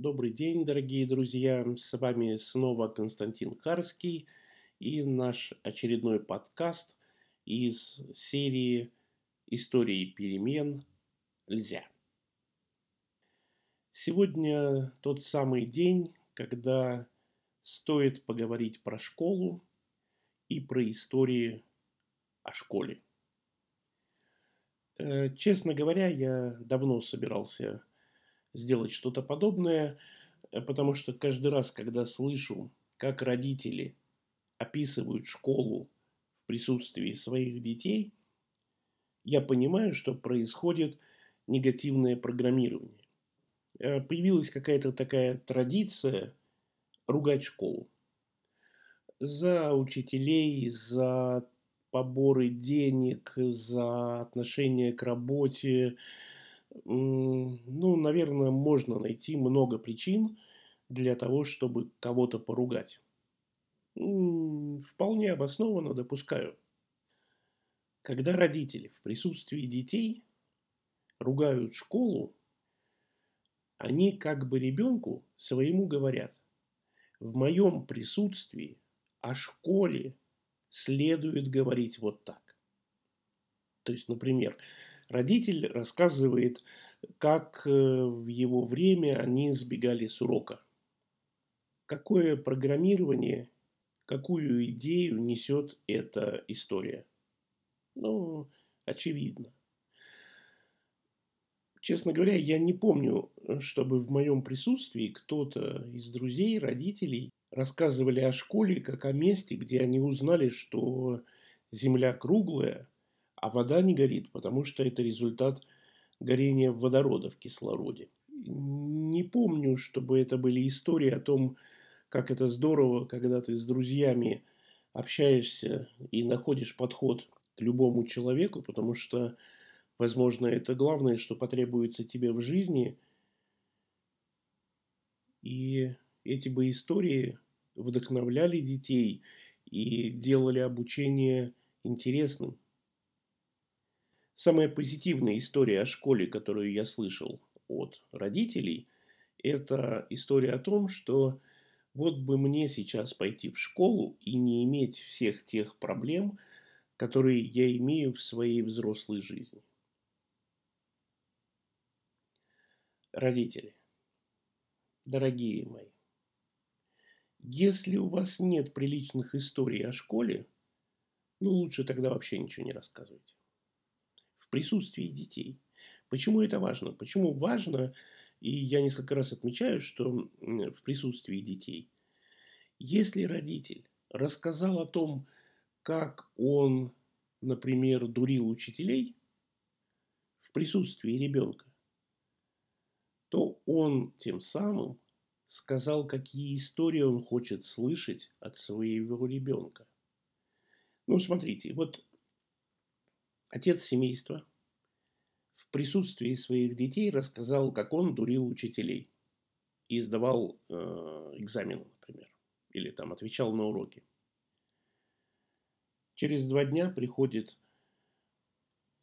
Добрый день, дорогие друзья! С вами снова Константин Карский и наш очередной подкаст из серии «Истории перемен. Нельзя». Сегодня тот самый день, когда стоит поговорить про школу и про истории о школе. Э, честно говоря, я давно собирался сделать что-то подобное, э, потому что каждый раз, когда слышу, как родители описывают школу в присутствии своих детей, я понимаю, что происходит негативное программирование. Э, появилась какая-то такая традиция ругать школу. За учителей, за поборы денег, за отношение к работе, ну, наверное, можно найти много причин для того, чтобы кого-то поругать. Вполне обоснованно допускаю. Когда родители в присутствии детей ругают школу, они как бы ребенку своему говорят, в моем присутствии о школе следует говорить вот так. То есть, например, Родитель рассказывает, как э, в его время они сбегали с урока. Какое программирование, какую идею несет эта история? Ну, очевидно. Честно говоря, я не помню, чтобы в моем присутствии кто-то из друзей, родителей рассказывали о школе как о месте, где они узнали, что Земля круглая – а вода не горит, потому что это результат горения водорода в кислороде. Не помню, чтобы это были истории о том, как это здорово, когда ты с друзьями общаешься и находишь подход к любому человеку, потому что, возможно, это главное, что потребуется тебе в жизни. И эти бы истории вдохновляли детей и делали обучение интересным. Самая позитивная история о школе, которую я слышал от родителей, это история о том, что вот бы мне сейчас пойти в школу и не иметь всех тех проблем, которые я имею в своей взрослой жизни. Родители, дорогие мои, если у вас нет приличных историй о школе, ну лучше тогда вообще ничего не рассказывайте присутствии детей. Почему это важно? Почему важно, и я несколько раз отмечаю, что в присутствии детей, если родитель рассказал о том, как он, например, дурил учителей в присутствии ребенка, то он тем самым сказал, какие истории он хочет слышать от своего ребенка. Ну, смотрите, вот Отец семейства в присутствии своих детей рассказал, как он дурил учителей и сдавал э, экзамены, например, или там отвечал на уроки. Через два дня приходит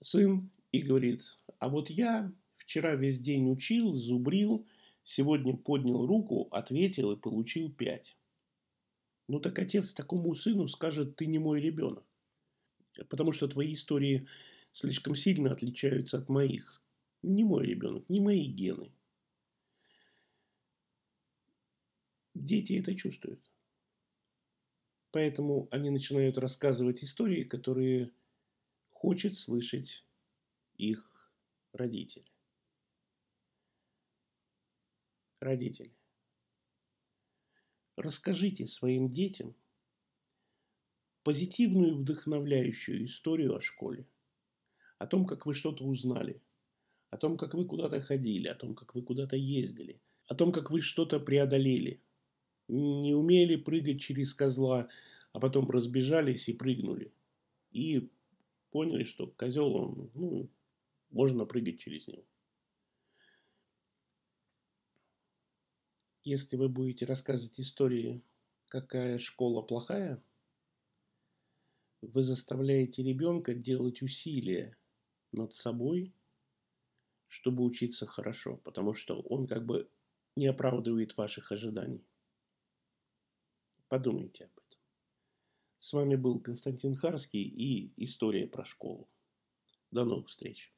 сын и говорит, а вот я вчера весь день учил, зубрил, сегодня поднял руку, ответил и получил пять. Ну так отец такому сыну скажет, ты не мой ребенок потому что твои истории слишком сильно отличаются от моих. Не мой ребенок, не мои гены. Дети это чувствуют. Поэтому они начинают рассказывать истории, которые хочет слышать их родители. Родители. Расскажите своим детям – позитивную вдохновляющую историю о школе. О том, как вы что-то узнали. О том, как вы куда-то ходили. О том, как вы куда-то ездили. О том, как вы что-то преодолели. Не умели прыгать через козла, а потом разбежались и прыгнули. И поняли, что козел, он, ну, можно прыгать через него. Если вы будете рассказывать истории, какая школа плохая – вы заставляете ребенка делать усилия над собой, чтобы учиться хорошо, потому что он как бы не оправдывает ваших ожиданий. Подумайте об этом. С вами был Константин Харский и «История про школу». До новых встреч.